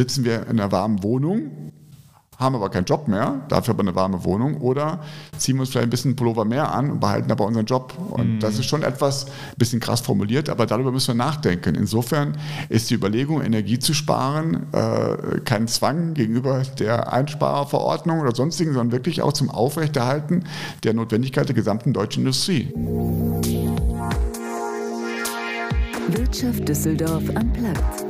sitzen wir in einer warmen Wohnung, haben aber keinen Job mehr, dafür aber eine warme Wohnung oder ziehen wir uns vielleicht ein bisschen Pullover mehr an und behalten aber unseren Job. Und mm. das ist schon etwas, ein bisschen krass formuliert, aber darüber müssen wir nachdenken. Insofern ist die Überlegung, Energie zu sparen, äh, kein Zwang gegenüber der Einsparverordnung oder sonstigen, sondern wirklich auch zum Aufrechterhalten der Notwendigkeit der gesamten deutschen Industrie. Wirtschaft Düsseldorf am Platz.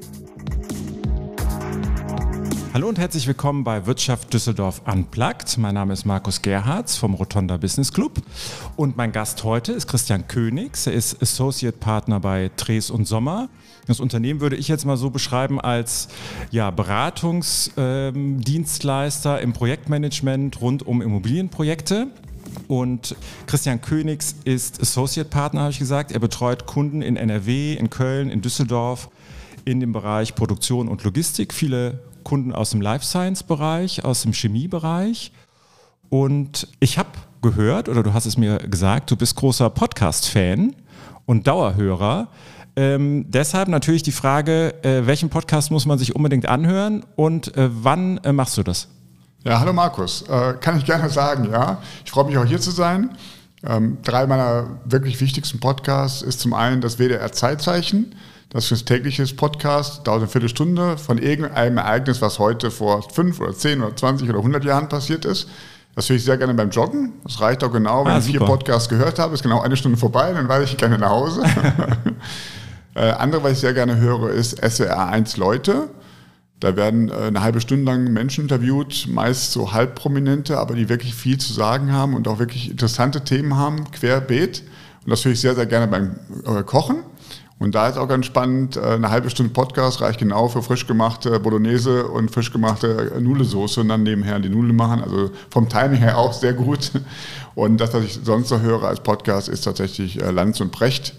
Hallo und herzlich willkommen bei Wirtschaft Düsseldorf Unplugged. Mein Name ist Markus Gerhards vom Rotonda Business Club und mein Gast heute ist Christian Königs. Er ist Associate Partner bei Tres und Sommer. Das Unternehmen würde ich jetzt mal so beschreiben als ja, Beratungsdienstleister ähm, im Projektmanagement rund um Immobilienprojekte. Und Christian Königs ist Associate Partner, habe ich gesagt. Er betreut Kunden in NRW, in Köln, in Düsseldorf in dem Bereich Produktion und Logistik. Viele Kunden aus dem Life Science Bereich, aus dem Chemiebereich. Und ich habe gehört, oder du hast es mir gesagt, du bist großer Podcast-Fan und Dauerhörer. Ähm, deshalb natürlich die Frage, äh, welchen Podcast muss man sich unbedingt anhören und äh, wann äh, machst du das? Ja, hallo Markus. Äh, kann ich gerne sagen, ja. Ich freue mich auch hier zu sein. Ähm, drei meiner wirklich wichtigsten Podcasts ist zum einen das WDR Zeitzeichen. Das ist ein tägliches Podcast, dauert eine Viertelstunde von irgendeinem Ereignis, was heute vor fünf oder zehn oder zwanzig oder hundert Jahren passiert ist. Das höre ich sehr gerne beim Joggen. Das reicht auch genau, wenn ah, ich vier Podcasts gehört habe, ist genau eine Stunde vorbei, dann weiß ich gerne nach Hause. äh, andere, was ich sehr gerne höre, ist SWR 1 Leute. Da werden äh, eine halbe Stunde lang Menschen interviewt, meist so halbprominente, aber die wirklich viel zu sagen haben und auch wirklich interessante Themen haben, querbeet. Und das höre ich sehr, sehr gerne beim äh, Kochen. Und da ist auch ganz spannend, äh, eine halbe Stunde Podcast reicht genau für frisch gemachte Bolognese und frisch gemachte Nudelsoße und dann nebenher die Nudeln machen. Also vom Timing her auch sehr gut. Und das, was ich sonst so höre als Podcast, ist tatsächlich äh, Lanz und Brecht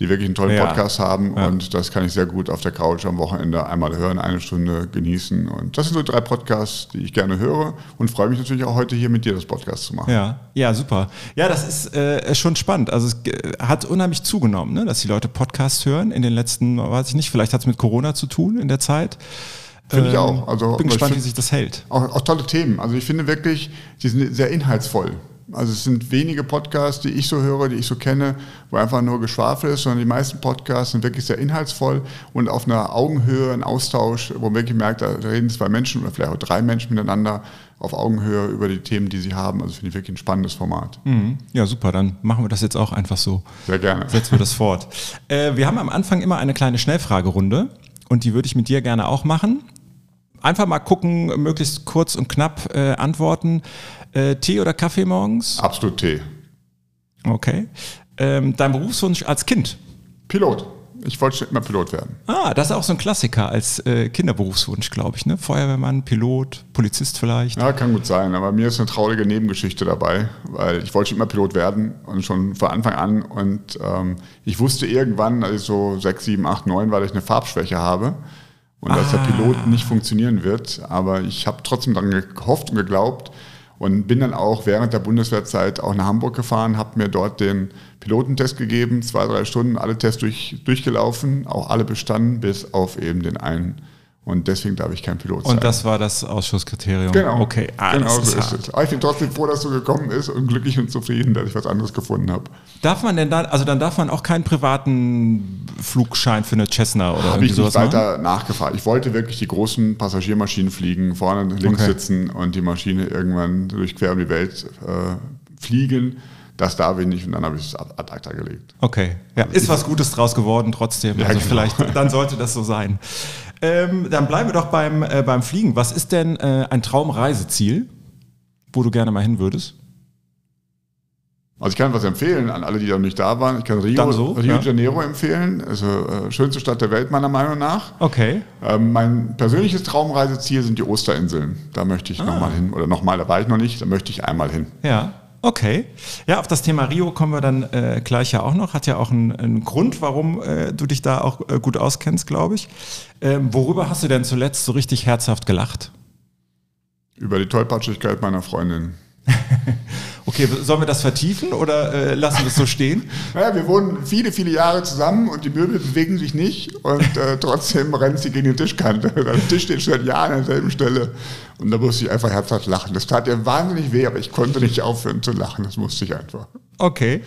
die wirklich einen tollen ja. Podcast haben ja. und das kann ich sehr gut auf der Couch am Wochenende einmal hören, eine Stunde genießen und das sind so drei Podcasts, die ich gerne höre und freue mich natürlich auch heute hier mit dir das Podcast zu machen. Ja, ja, super. Ja, das ist äh, schon spannend. Also es hat unheimlich zugenommen, ne, dass die Leute Podcasts hören in den letzten, weiß ich nicht, vielleicht hat es mit Corona zu tun in der Zeit. Finde ich auch. Also, bin gespannt, find, wie sich das hält. Auch, auch tolle Themen. Also ich finde wirklich, die sind sehr inhaltsvoll. Also es sind wenige Podcasts, die ich so höre, die ich so kenne, wo einfach nur Geschwafel ist, sondern die meisten Podcasts sind wirklich sehr inhaltsvoll und auf einer Augenhöhe, ein Austausch, wo man wirklich merkt, da reden zwei Menschen oder vielleicht auch drei Menschen miteinander auf Augenhöhe über die Themen, die sie haben. Also finde ich wirklich ein spannendes Format. Mhm. Ja, super. Dann machen wir das jetzt auch einfach so. Sehr gerne. Setzen wir das fort. Äh, wir haben am Anfang immer eine kleine Schnellfragerunde und die würde ich mit dir gerne auch machen. Einfach mal gucken, möglichst kurz und knapp äh, antworten. Äh, Tee oder Kaffee morgens? Absolut Tee. Okay. Ähm, dein Berufswunsch als Kind? Pilot. Ich wollte schon immer Pilot werden. Ah, das ist auch so ein Klassiker als äh, Kinderberufswunsch, glaube ich. Ne? Feuerwehrmann, Pilot, Polizist vielleicht. Ja, kann gut sein. Aber mir ist eine traurige Nebengeschichte dabei, weil ich wollte schon immer Pilot werden und schon von Anfang an. Und ähm, ich wusste irgendwann, als ich so sechs, sieben, acht, neun war, dass ich eine Farbschwäche habe und ah. dass der Pilot nicht funktionieren wird. Aber ich habe trotzdem daran gehofft und geglaubt und bin dann auch während der Bundeswehrzeit auch nach Hamburg gefahren, habe mir dort den Pilotentest gegeben, zwei, drei Stunden, alle Tests durch, durchgelaufen, auch alle bestanden, bis auf eben den einen und deswegen darf ich kein Pilot sein. Und das war das Ausschusskriterium. Genau. Okay, ah, genau so ist, es. Aber ich bin trotzdem froh, dass du gekommen bist und glücklich und zufrieden, dass ich was anderes gefunden habe. Darf man denn dann, also dann darf man auch keinen privaten Flugschein für eine Cessna oder Habe ich nicht weiter machen? nachgefahren. Ich wollte wirklich die großen Passagiermaschinen fliegen, vorne links okay. sitzen und die Maschine irgendwann durch quer um die Welt äh, fliegen. Das darf ich nicht und dann habe ich es ad acta gelegt. Okay, ja, ist was Gutes draus geworden trotzdem. Ja, also genau. vielleicht, dann sollte das so sein. Ähm, dann bleiben wir doch beim, äh, beim Fliegen. Was ist denn äh, ein Traumreiseziel, wo du gerne mal hin würdest? Also ich kann was empfehlen an alle, die noch nicht da waren. Ich kann Rio, so, Rio ja. de Janeiro empfehlen. Also äh, schönste Stadt der Welt meiner Meinung nach. Okay. Ähm, mein persönliches Traumreiseziel sind die Osterinseln. Da möchte ich ah. nochmal hin. Oder nochmal, da war ich noch nicht, da möchte ich einmal hin. Ja. Okay. Ja, auf das Thema Rio kommen wir dann äh, gleich ja auch noch. Hat ja auch einen, einen Grund, warum äh, du dich da auch äh, gut auskennst, glaube ich. Ähm, worüber hast du denn zuletzt so richtig herzhaft gelacht? Über die Tollpatschigkeit meiner Freundin. okay, sollen wir das vertiefen oder äh, lassen wir es so stehen? naja, wir wohnen viele, viele Jahre zusammen und die Möbel bewegen sich nicht und äh, trotzdem rennt sie gegen die Tischkante. Der Tisch steht schon seit Jahren an derselben Stelle und da musste ich einfach herzhaft lachen. Das tat ihr wahnsinnig weh, aber ich konnte nicht aufhören zu lachen. Das musste ich einfach. Okay.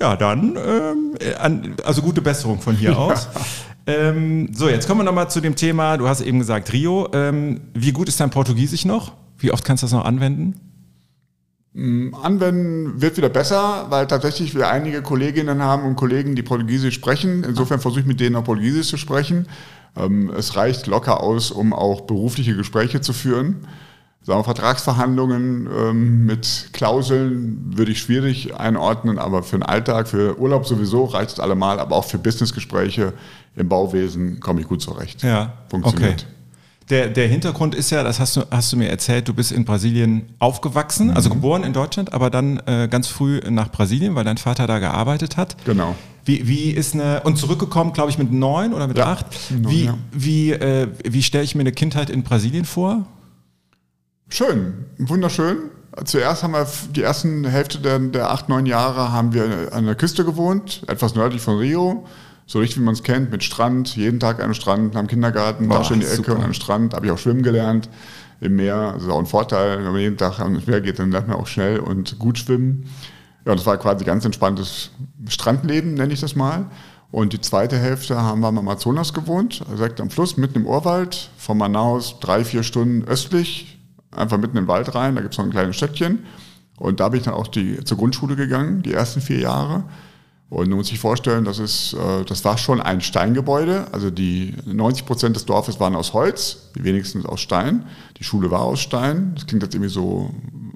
Ja, dann, ähm, also gute Besserung von hier aus. Ähm, so, jetzt kommen wir nochmal zu dem Thema, du hast eben gesagt Rio. Ähm, wie gut ist dein Portugiesisch noch? Wie oft kannst du das noch anwenden? Mm, anwenden wird wieder besser, weil tatsächlich wir einige Kolleginnen haben und Kollegen, die Portugiesisch sprechen. Insofern versuche ich mit denen auch Portugiesisch zu sprechen. Ähm, es reicht locker aus, um auch berufliche Gespräche zu führen. Sagen wir, Vertragsverhandlungen ähm, mit Klauseln würde ich schwierig einordnen, aber für den Alltag, für Urlaub sowieso reicht es allemal, aber auch für Businessgespräche im Bauwesen komme ich gut zurecht. Ja, funktioniert. Okay. Der, der Hintergrund ist ja, das hast du, hast du mir erzählt, du bist in Brasilien aufgewachsen, also mhm. geboren in Deutschland, aber dann äh, ganz früh nach Brasilien, weil dein Vater da gearbeitet hat. Genau. Wie, wie ist eine, und zurückgekommen, glaube ich, mit neun oder mit ja, acht. Wie, ja. wie, äh, wie stelle ich mir eine Kindheit in Brasilien vor? Schön, wunderschön. Zuerst haben wir die ersten Hälfte der, der acht, neun Jahre haben wir an der Küste gewohnt, etwas nördlich von Rio so richtig wie man es kennt, mit Strand, jeden Tag einen Strand, am Kindergarten, war schon in die Ecke super. und am Strand, habe ich auch schwimmen gelernt im Meer. Das ist auch ein Vorteil, wenn man jeden Tag ans Meer geht, dann lernt man auch schnell und gut schwimmen. Ja, das war quasi ganz entspanntes Strandleben, nenne ich das mal. Und die zweite Hälfte haben wir am Amazonas gewohnt, direkt am Fluss, mitten im Urwald, von Manaus drei, vier Stunden östlich, einfach mitten im Wald rein, da gibt es noch ein kleines Städtchen. Und da bin ich dann auch die, zur Grundschule gegangen, die ersten vier Jahre. Und man muss sich vorstellen, das, ist, äh, das war schon ein Steingebäude. Also die 90 Prozent des Dorfes waren aus Holz, die wenigsten aus Stein. Die Schule war aus Stein. Das klingt jetzt irgendwie so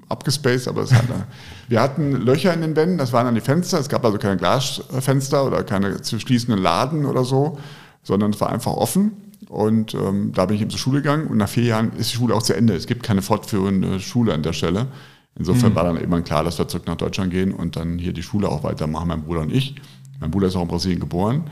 abgespaced, aber es hat, wir hatten Löcher in den Wänden, das waren dann die Fenster. Es gab also keine Glasfenster oder keine zu schließenden Laden oder so, sondern es war einfach offen. Und ähm, da bin ich eben zur Schule gegangen und nach vier Jahren ist die Schule auch zu Ende. Es gibt keine fortführende Schule an der Stelle. Insofern mhm. war dann irgendwann klar, dass wir zurück nach Deutschland gehen und dann hier die Schule auch weitermachen, mein Bruder und ich. Mein Bruder ist auch in Brasilien geboren.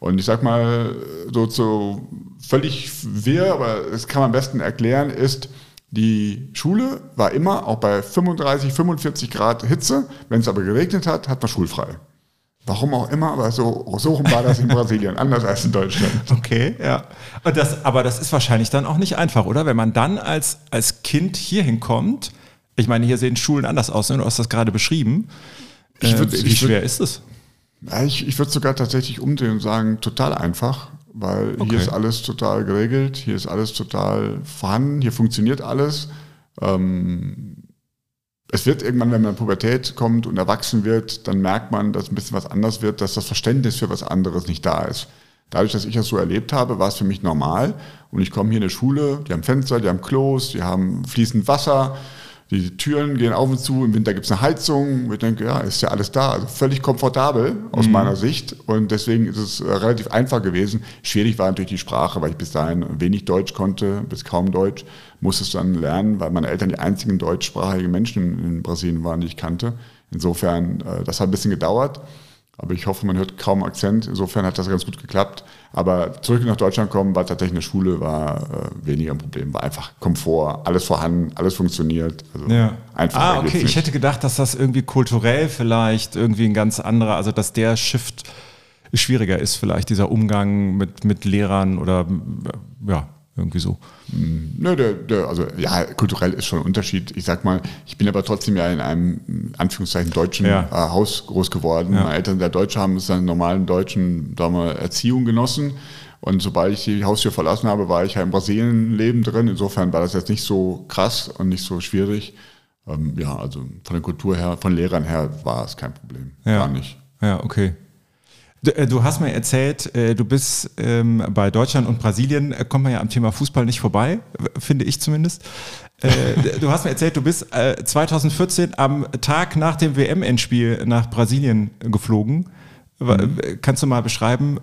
Und ich sag mal, so, so völlig wirr, aber das kann man am besten erklären, ist, die Schule war immer, auch bei 35, 45 Grad Hitze, wenn es aber geregnet hat, hat man schulfrei. Warum auch immer, aber so, so rum war das in Brasilien, anders als in Deutschland. Okay, ja. Das, aber das ist wahrscheinlich dann auch nicht einfach, oder? Wenn man dann als, als Kind hier hinkommt ich meine, hier sehen Schulen anders aus, ne? du hast das gerade beschrieben. Äh, würd, wie schwer würd, ist es? Ich, ich würde sogar tatsächlich umdrehen und sagen, total einfach, weil okay. hier ist alles total geregelt, hier ist alles total vorhanden, hier funktioniert alles. Ähm, es wird irgendwann, wenn man in Pubertät kommt und erwachsen wird, dann merkt man, dass ein bisschen was anders wird, dass das Verständnis für was anderes nicht da ist. Dadurch, dass ich das so erlebt habe, war es für mich normal. Und ich komme hier in eine Schule, die haben Fenster, die haben Klos, die haben fließend Wasser, die Türen gehen auf und zu, im Winter gibt es eine Heizung. Ich denke, ja, ist ja alles da. Also völlig komfortabel aus mhm. meiner Sicht. Und deswegen ist es äh, relativ einfach gewesen. Schwierig war natürlich die Sprache, weil ich bis dahin wenig Deutsch konnte, bis kaum Deutsch. Musste es dann lernen, weil meine Eltern die einzigen deutschsprachigen Menschen in Brasilien waren, die ich kannte. Insofern, äh, das hat ein bisschen gedauert. Aber ich hoffe, man hört kaum Akzent. Insofern hat das ganz gut geklappt. Aber zurück nach Deutschland kommen, war tatsächlich eine Schule, war äh, weniger ein Problem. War einfach Komfort, alles vorhanden, alles funktioniert. Also ja. einfach. Ah, okay. Ich hätte gedacht, dass das irgendwie kulturell vielleicht irgendwie ein ganz anderer, also dass der Shift schwieriger ist, vielleicht dieser Umgang mit, mit Lehrern oder ja, irgendwie so. Hm, ne, der, der, also ja, kulturell ist schon ein Unterschied. Ich sag mal, ich bin aber trotzdem ja in einem Anführungszeichen deutschen ja. äh, Haus groß geworden. Ja. Meine Eltern der Deutsche haben es einen normalen deutschen mal, Erziehung genossen. Und sobald ich die Haustür verlassen habe, war ich ja im Brasilien-Leben drin. Insofern war das jetzt nicht so krass und nicht so schwierig. Ähm, ja, also von der Kultur her, von Lehrern her war es kein Problem. Ja. Gar nicht. Ja, okay. Äh, du hast mir erzählt, äh, du bist ähm, bei Deutschland und Brasilien, äh, kommt man ja am Thema Fußball nicht vorbei, finde ich zumindest. Du hast mir erzählt, du bist 2014 am Tag nach dem WM-Endspiel nach Brasilien geflogen. Mhm. Kannst du mal beschreiben,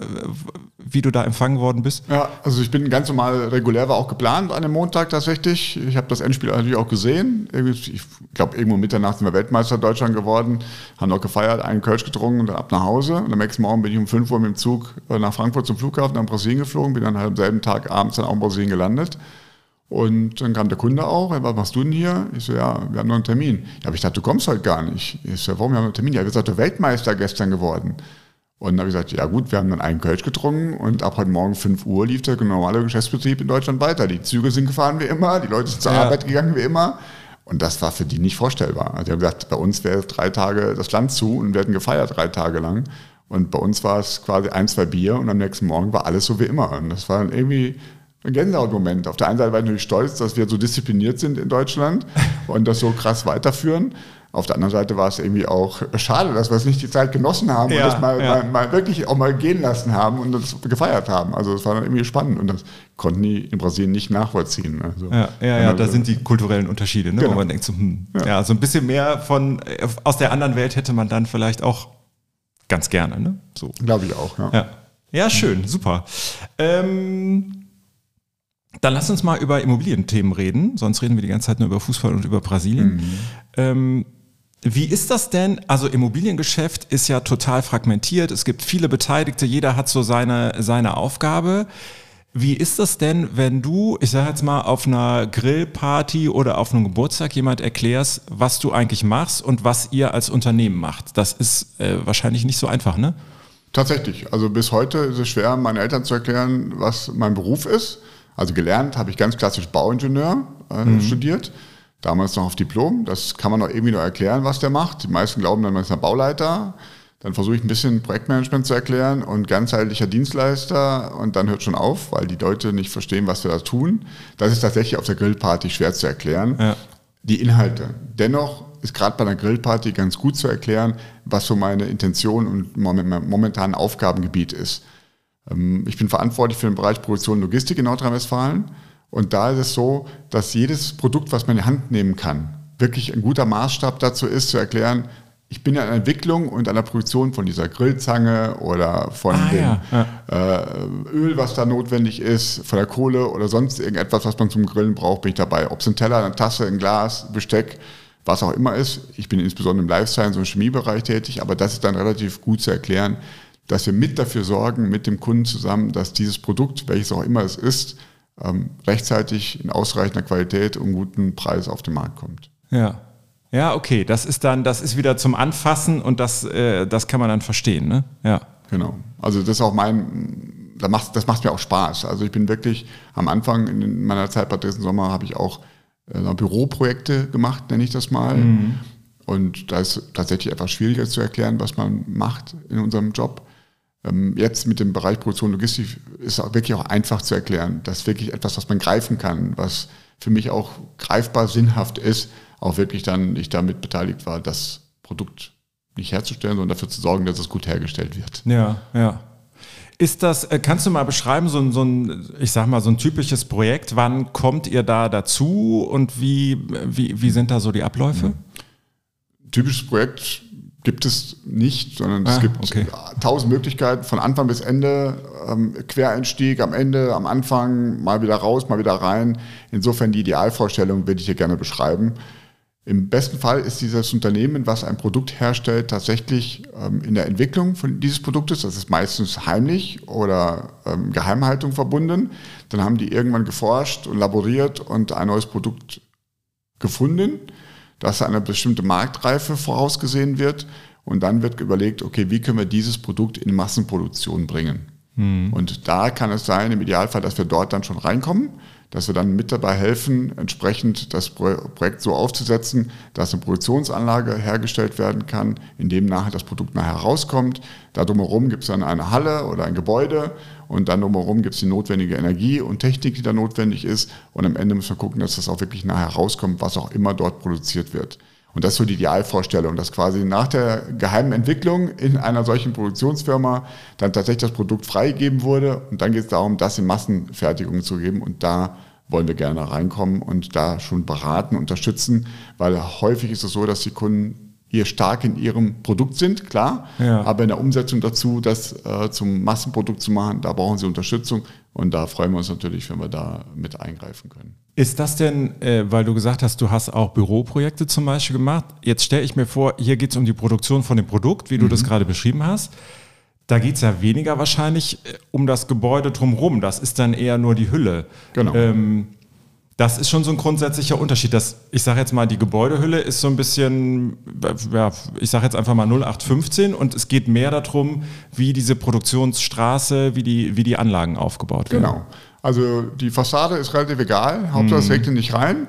wie du da empfangen worden bist? Ja, also ich bin ganz normal, regulär war auch geplant an dem Montag tatsächlich. Ich habe das Endspiel natürlich auch gesehen. Ich glaube, irgendwo Mitternacht sind wir Weltmeister Deutschland geworden, haben noch gefeiert, einen Kölsch getrunken und dann ab nach Hause. Und am nächsten Morgen bin ich um 5 Uhr mit dem Zug äh, nach Frankfurt zum Flughafen, nach Brasilien geflogen, bin dann halt am selben Tag abends dann auch in Brasilien gelandet. Und dann kam der Kunde auch, was machst du denn hier? Ich so, ja, wir haben noch einen Termin. Ja, aber ich dachte, du kommst heute gar nicht. Ich so, warum, wir haben einen Termin? Ja, wir sind doch Weltmeister gestern geworden. Und dann habe ich gesagt, ja gut, wir haben dann einen Kölsch getrunken und ab heute Morgen 5 Uhr lief der normale Geschäftsbetrieb in Deutschland weiter. Die Züge sind gefahren wie immer, die Leute sind zur ja. Arbeit gegangen wie immer. Und das war für die nicht vorstellbar. Also die haben gesagt, bei uns wäre drei Tage das Land zu und wir hätten gefeiert drei Tage lang. Und bei uns war es quasi ein, zwei Bier und am nächsten Morgen war alles so wie immer. Und das war irgendwie ein Gänsehautmoment. Auf der einen Seite war ich natürlich stolz, dass wir so diszipliniert sind in Deutschland und das so krass weiterführen. Auf der anderen Seite war es irgendwie auch schade, dass wir es nicht die Zeit genossen haben ja, und das mal, ja. mal, mal, wirklich auch mal gehen lassen haben und das gefeiert haben. Also das war dann irgendwie spannend und das konnten die in Brasilien nicht nachvollziehen. Also, ja, ja, ja da sind die kulturellen Unterschiede, ne? genau. wo man denkt, so, hm, ja. ja. so ein bisschen mehr von aus der anderen Welt hätte man dann vielleicht auch ganz gerne. Ne? So. Glaube ich auch, ja. ja. Ja, schön, super. Ähm, dann lass uns mal über Immobilienthemen reden, sonst reden wir die ganze Zeit nur über Fußball und über Brasilien. Mhm. Ähm, wie ist das denn? Also Immobiliengeschäft ist ja total fragmentiert. Es gibt viele Beteiligte, jeder hat so seine, seine Aufgabe. Wie ist das denn, wenn du, ich sage jetzt mal, auf einer Grillparty oder auf einem Geburtstag jemand erklärst, was du eigentlich machst und was ihr als Unternehmen macht? Das ist äh, wahrscheinlich nicht so einfach, ne? Tatsächlich. Also bis heute ist es schwer, meinen Eltern zu erklären, was mein Beruf ist. Also gelernt habe ich ganz klassisch Bauingenieur äh, mhm. studiert damals noch auf Diplom. Das kann man noch irgendwie noch erklären, was der macht. Die meisten glauben dann, man ist ein Bauleiter. Dann versuche ich ein bisschen Projektmanagement zu erklären und ganzheitlicher Dienstleister und dann hört schon auf, weil die Leute nicht verstehen, was wir da tun. Das ist tatsächlich auf der Grillparty schwer zu erklären. Ja. Die Inhalte. Dennoch ist gerade bei einer Grillparty ganz gut zu erklären, was so meine Intention und momentan Aufgabengebiet ist. Ähm, ich bin verantwortlich für den Bereich Produktion und Logistik in Nordrhein-Westfalen. Und da ist es so, dass jedes Produkt, was man in die Hand nehmen kann, wirklich ein guter Maßstab dazu ist, zu erklären, ich bin ja in der Entwicklung und an der Produktion von dieser Grillzange oder von ah, dem ja. Äh, Öl, was da notwendig ist, von der Kohle oder sonst irgendetwas, was man zum Grillen braucht, bin ich dabei. Ob es ein Teller, eine Tasse, ein Glas, Besteck, was auch immer ist. Ich bin insbesondere im Life Science und Chemiebereich tätig, aber das ist dann relativ gut zu erklären, dass wir mit dafür sorgen, mit dem Kunden zusammen, dass dieses Produkt, welches auch immer es ist, rechtzeitig in ausreichender Qualität und guten Preis auf den Markt kommt. Ja. Ja, okay, das ist dann, das ist wieder zum Anfassen und das, äh, das kann man dann verstehen, ne? Ja. Genau. Also das ist auch mein, das macht, das macht mir auch Spaß. Also ich bin wirklich am Anfang in meiner Zeit bei Dresden Sommer habe ich auch äh, Büroprojekte gemacht, nenne ich das mal. Mhm. Und da ist tatsächlich etwas schwieriger zu erklären, was man macht in unserem Job. Ähm, jetzt mit dem Bereich Produktion und Logistik ist auch wirklich auch einfach zu erklären. Das ist wirklich etwas, was man greifen kann, was für mich auch greifbar sinnhaft ist, auch wirklich dann nicht damit beteiligt war, das Produkt nicht herzustellen, sondern dafür zu sorgen, dass es gut hergestellt wird. Ja, ja. Ist das, äh, kannst du mal beschreiben, so ein, so ein, ich sag mal, so ein typisches Projekt? Wann kommt ihr da dazu und wie, wie, wie sind da so die Abläufe? Typisches Projekt gibt es nicht, sondern es ah, gibt okay. tausend Möglichkeiten von Anfang bis Ende, ähm, Quereinstieg am Ende, am Anfang, mal wieder raus, mal wieder rein. Insofern die Idealvorstellung würde ich hier gerne beschreiben. Im besten Fall ist dieses Unternehmen, was ein Produkt herstellt, tatsächlich ähm, in der Entwicklung von dieses Produktes. Das ist meistens heimlich oder ähm, Geheimhaltung verbunden. Dann haben die irgendwann geforscht und laboriert und ein neues Produkt gefunden dass eine bestimmte Marktreife vorausgesehen wird. Und dann wird überlegt, okay, wie können wir dieses Produkt in Massenproduktion bringen? Mhm. Und da kann es sein, im Idealfall, dass wir dort dann schon reinkommen, dass wir dann mit dabei helfen, entsprechend das Projekt so aufzusetzen, dass eine Produktionsanlage hergestellt werden kann, in dem nachher das Produkt nachher rauskommt. Da drumherum gibt es dann eine Halle oder ein Gebäude und dann drumherum gibt es die notwendige Energie und Technik, die da notwendig ist. Und am Ende müssen wir gucken, dass das auch wirklich nachher rauskommt, was auch immer dort produziert wird. Und das ist so die Idealvorstellung, dass quasi nach der geheimen Entwicklung in einer solchen Produktionsfirma dann tatsächlich das Produkt freigegeben wurde. Und dann geht es darum, das in Massenfertigung zu geben. Und da wollen wir gerne reinkommen und da schon beraten, unterstützen, weil häufig ist es so, dass die Kunden hier stark in ihrem Produkt sind, klar, Ja. aber in der Umsetzung dazu, das äh, zum Massenprodukt zu machen, da brauchen sie Unterstützung und da freuen wir uns natürlich, wenn wir da mit eingreifen können. Ist das denn, äh, weil du gesagt hast, du hast auch Büroprojekte zum Beispiel gemacht. Jetzt stelle ich mir vor, hier geht es um die Produktion von dem Produkt, wie du das gerade beschrieben hast. Da geht es ja weniger wahrscheinlich äh, um das Gebäude drumherum. Das ist dann eher nur die Hülle. Genau. Ähm, das ist schon so ein grundsätzlicher Unterschied. Das, ich sage jetzt mal, die Gebäudehülle ist so ein bisschen, ja, ich sage jetzt einfach mal 0815 und es geht mehr darum, wie diese Produktionsstraße, wie die, wie die Anlagen aufgebaut werden. Genau. Also die Fassade ist relativ egal. Hauptsache Mhm. es regnet nicht rein.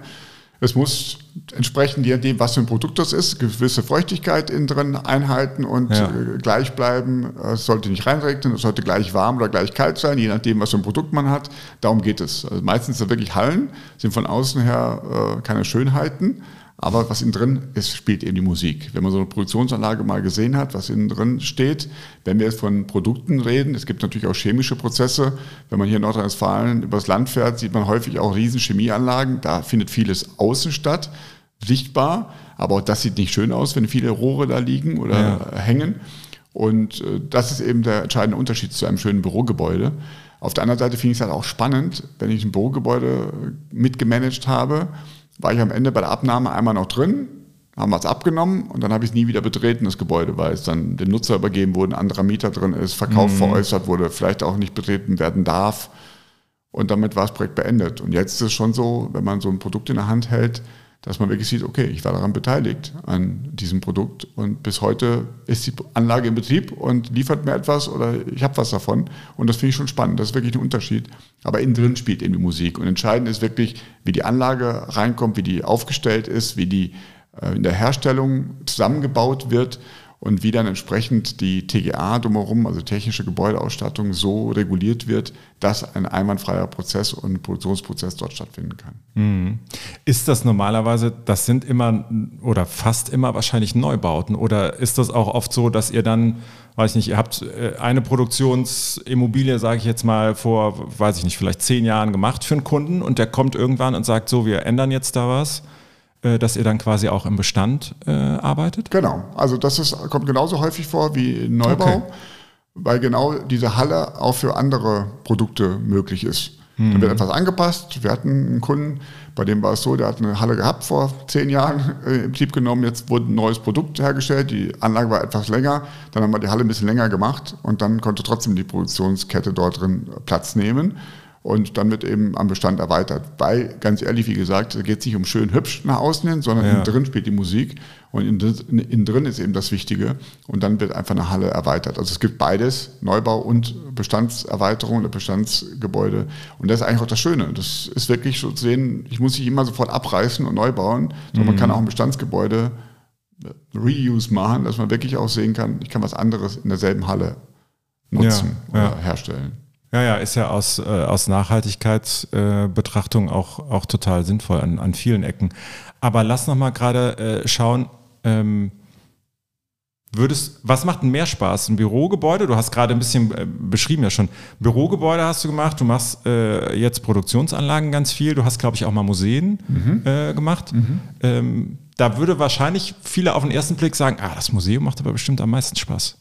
Es muss entsprechend je nachdem, was für ein Produkt das ist, gewisse Feuchtigkeit innen drin einhalten und Ja. äh, gleich bleiben. Es sollte nicht reinregnen, es sollte gleich warm oder gleich kalt sein, je nachdem, was für ein Produkt man hat. Darum geht es. Also meistens sind wirklich Hallen, sind von außen her äh, keine Schönheiten. Aber was innen drin ist, spielt eben die Musik. Wenn man so eine Produktionsanlage mal gesehen hat, was innen drin steht, wenn wir jetzt von Produkten reden, es gibt natürlich auch chemische Prozesse. Wenn man hier in Nordrhein-Westfalen übers Land fährt, sieht man häufig auch riesen Chemieanlagen. Da findet vieles außen statt, sichtbar. Aber auch das sieht nicht schön aus, wenn viele Rohre da liegen oder Ja. hängen. Und äh, das ist eben der entscheidende Unterschied zu einem schönen Bürogebäude. Auf der anderen Seite finde ich es halt auch spannend, wenn ich ein Bürogebäude mitgemanagt habe, war ich am Ende bei der Abnahme einmal noch drin, haben wir es abgenommen und dann habe ich es nie wieder betreten, das Gebäude, weil es dann dem Nutzer übergeben wurde, ein anderer Mieter drin ist, Verkauf veräußert wurde, vielleicht auch nicht betreten werden darf. Und damit war das Projekt beendet. Und jetzt ist es schon so, wenn man so ein Produkt in der Hand hält, dass man wirklich sieht, okay, ich war daran beteiligt an diesem Produkt und bis heute ist die Anlage in Betrieb und liefert mir etwas oder ich habe was davon. Und das finde ich schon spannend, das ist wirklich ein Unterschied. Aber innen drin spielt eben die Musik. Und entscheidend ist wirklich, wie die Anlage reinkommt, wie die aufgestellt ist, wie die äh, in der Herstellung zusammengebaut wird und wie dann entsprechend die TGA drumherum, also technische Gebäudeausstattung, so reguliert wird, dass ein einwandfreier Prozess und Produktionsprozess dort stattfinden kann. Ist das normalerweise, das sind immer oder fast immer wahrscheinlich Neubauten oder ist das auch oft so, dass ihr dann, weiß ich nicht, ihr habt äh, eine Produktionsimmobilie, sage ich jetzt mal, vor, weiß ich nicht, vielleicht zehn Jahren gemacht für einen Kunden und der kommt irgendwann und sagt so, wir ändern jetzt da was, dass ihr dann quasi auch im Bestand äh, arbeitet? Genau, also das ist, kommt genauso häufig vor wie im Neubau, Okay. weil genau diese Halle auch für andere Produkte möglich ist. Dann wird etwas angepasst. Wir hatten einen Kunden, bei dem war es so, der hat eine Halle gehabt vor zehn Jahren äh, in Betrieb genommen. Jetzt wurde ein neues Produkt hergestellt. Die Anlage war etwas länger. Dann haben wir die Halle ein bisschen länger gemacht und dann konnte trotzdem die Produktionskette dort drin Platz nehmen. Und dann wird eben am Bestand erweitert. Weil, ganz ehrlich, wie gesagt, es geht nicht um schön hübsch nach außen hin, sondern Ja. innen drin spielt die Musik und innen drin- innen drin ist eben das Wichtige. Und dann wird einfach eine Halle erweitert. Also es gibt beides, Neubau und Bestandserweiterung oder Bestandsgebäude. Und das ist eigentlich auch das Schöne. Das ist wirklich so zu sehen, ich muss nicht immer sofort abreißen und neu bauen, sondern man kann auch ein Bestandsgebäude Reuse machen, dass man wirklich auch sehen kann, ich kann was anderes in derselben Halle nutzen Ja, ja. oder herstellen. Ja, ja, ist ja aus, äh, aus Nachhaltigkeitsbetrachtung äh, auch, auch total sinnvoll an, an vielen Ecken. Aber lass noch mal gerade äh, schauen, ähm, würdest, was macht denn mehr Spaß? Ein Bürogebäude? Du hast gerade ein bisschen äh, beschrieben ja schon. Bürogebäude hast du gemacht, du machst äh, jetzt Produktionsanlagen ganz viel, du hast, glaube ich, auch mal Museen äh, gemacht. Ähm, da würde wahrscheinlich viele auf den ersten Blick sagen, ah, das Museum macht aber bestimmt am meisten Spaß.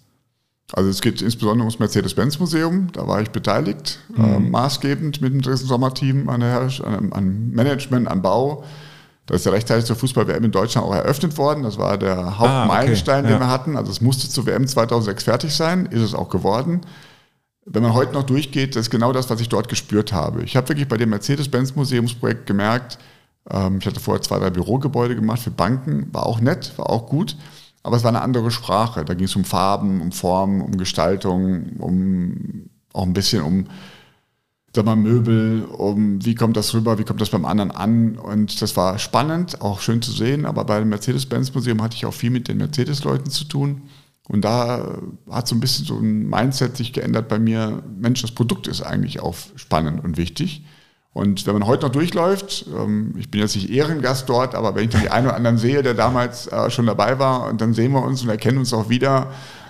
Also es geht insbesondere ums Mercedes-Benz-Museum, da war ich beteiligt, äh, maßgebend mit dem Dresden Sommerteam an, an, an Management, an Bau. Da ist ja rechtzeitig zur Fußball-WM in Deutschland auch eröffnet worden. Das war der Hauptmeilenstein, okay, den ja. wir hatten. Also es musste zur WM 2006 fertig sein, ist es auch geworden. Wenn man heute noch durchgeht, das ist genau das, was ich dort gespürt habe. Ich habe wirklich bei dem Mercedes-Benz-Museumsprojekt gemerkt, ähm, ich hatte vorher zwei, drei Bürogebäude gemacht für Banken, war auch nett, war auch gut, aber es war eine andere Sprache. Da ging es um Farben, um Formen, um Gestaltung, um auch ein bisschen um sag mal, Möbel, um wie kommt das rüber, wie kommt das beim anderen an. Und das war spannend, auch schön zu sehen, aber bei dem Mercedes-Benz-Museum hatte ich auch viel mit den Mercedes-Leuten zu tun. Und da hat so ein bisschen so ein Mindset sich geändert bei mir. Mensch, das Produkt ist eigentlich auch spannend und wichtig. Und wenn man heute noch durchläuft, ähm, ich bin jetzt nicht Ehrengast dort, aber wenn ich dann die einen oder anderen sehe, der damals äh, schon dabei war, und dann sehen wir uns und erkennen uns auch wieder,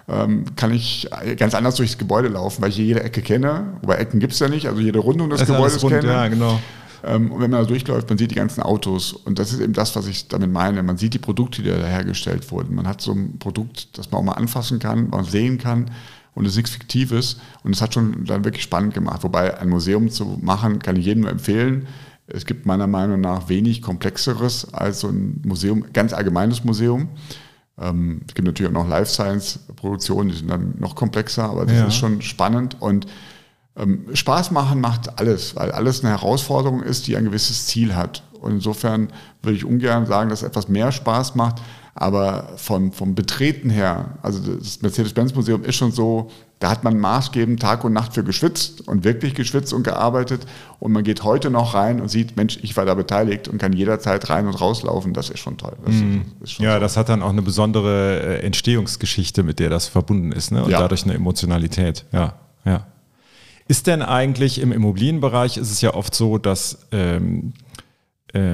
ähm, kann ich ganz anders durchs Gebäude laufen, weil ich jede Ecke kenne. Wobei Ecken gibt's ja nicht, also jede Rundung des Das Gebäudes rund, kenne. ja, genau. Ähm, und wenn man da durchläuft, man sieht die ganzen Autos. Und das ist eben das, was ich damit meine. Man sieht die Produkte, die da hergestellt wurden. Man hat so ein Produkt, das man auch mal anfassen kann, man sehen kann. Und es ist nichts Fiktives. Und es hat schon dann wirklich spannend gemacht. Wobei ein Museum zu machen, kann ich jedem nur empfehlen. Es gibt meiner Meinung nach wenig komplexeres als so ein Museum, ganz allgemeines Museum. Ähm, es gibt natürlich auch noch Life Science Produktionen, die sind dann noch komplexer, aber das ja. ist schon spannend und ähm, Spaß machen macht alles, weil alles eine Herausforderung ist, die ein gewisses Ziel hat. Und insofern würde ich ungern sagen, dass etwas mehr Spaß macht, aber vom, vom Betreten her, also das Mercedes-Benz-Museum ist schon so, da hat man maßgebend Tag und Nacht für geschwitzt und wirklich geschwitzt und gearbeitet. Und man geht heute noch rein und sieht, Mensch, ich war da beteiligt und kann jederzeit rein und rauslaufen. Das ist schon toll. Das mm. ist schon ja, so. das hat dann auch eine besondere äh, Entstehungsgeschichte, mit der das verbunden ist. Ne? Und ja. dadurch eine Emotionalität. Ja, ja. Ist denn eigentlich im Immobilienbereich ist es ja oft so, dass, ähm, äh,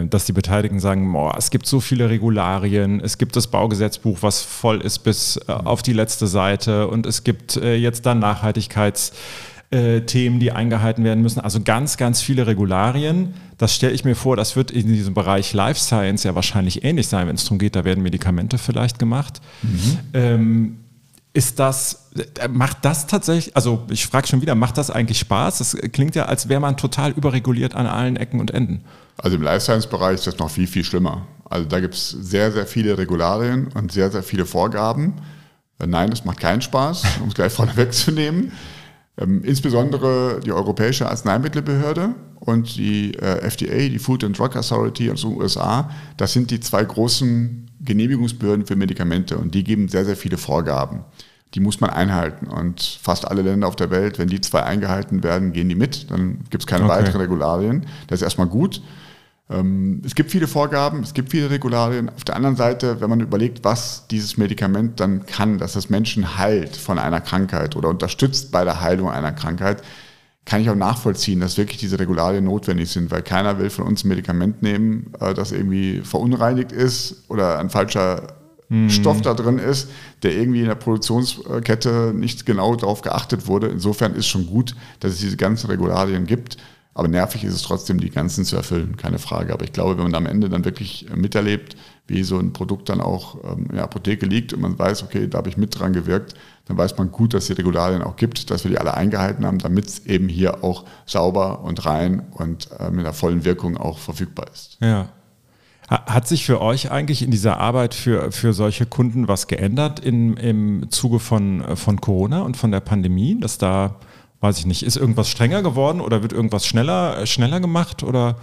dass die Beteiligten sagen, boah, es gibt so viele Regularien, es gibt das Baugesetzbuch, was voll ist bis äh, auf die letzte Seite und es gibt äh, jetzt dann Nachhaltigkeits äh, die eingehalten werden müssen. Also ganz, ganz viele Regularien. Das stelle ich mir vor, das wird in diesem Bereich Life Science ja wahrscheinlich ähnlich sein, wenn es darum geht, da werden Medikamente vielleicht gemacht. Mhm. Ähm, ist das, äh, macht das tatsächlich, also ich frage schon wieder, macht das eigentlich Spaß? Das klingt ja, als wäre man total überreguliert an allen Ecken und Enden. Also im Life Science Bereich ist das noch viel, viel schlimmer. Also da gibt es sehr, sehr viele Regularien und sehr, sehr viele Vorgaben. Äh, nein, es macht keinen Spaß, um es gleich vorneweg zu nehmen. Ähm, insbesondere die Europäische Arzneimittelbehörde und die äh, FDA, die Food and Drug Authority aus den USA, das sind die zwei großen Genehmigungsbehörden für Medikamente und die geben sehr, sehr viele Vorgaben. Die muss man einhalten und fast alle Länder auf der Welt, wenn die zwei eingehalten werden, gehen die mit. Dann gibt es keine okay. weiteren Regularien. Das ist erstmal gut. Ähm, es gibt viele Vorgaben, es gibt viele Regularien. Auf der anderen Seite, wenn man überlegt, was dieses Medikament dann kann, dass es Menschen heilt von einer Krankheit oder unterstützt bei der Heilung einer Krankheit, kann ich auch nachvollziehen, dass wirklich diese Regularien notwendig sind, weil keiner will von uns ein Medikament nehmen, äh, das irgendwie verunreinigt ist oder ein falscher mhm. Stoff da drin ist, der irgendwie in der Produktionskette nicht genau darauf geachtet wurde. Insofern ist schon gut, dass es diese ganzen Regularien gibt. Aber nervig ist es trotzdem, die ganzen zu erfüllen, keine Frage. Aber ich glaube, wenn man am Ende dann wirklich miterlebt, wie so ein Produkt dann auch ähm, in der Apotheke liegt und man weiß, okay, da habe ich mit dran gewirkt, dann weiß man gut, dass es die Regularien auch gibt, dass wir die alle eingehalten haben, damit es eben hier auch sauber und rein und äh, mit einer vollen Wirkung auch verfügbar ist. Ja. Hat sich für euch eigentlich in dieser Arbeit für, für solche Kunden was geändert in, im Zuge von, von Corona und von der Pandemie, dass da, weiß ich nicht, ist irgendwas strenger geworden oder wird irgendwas schneller, schneller gemacht oder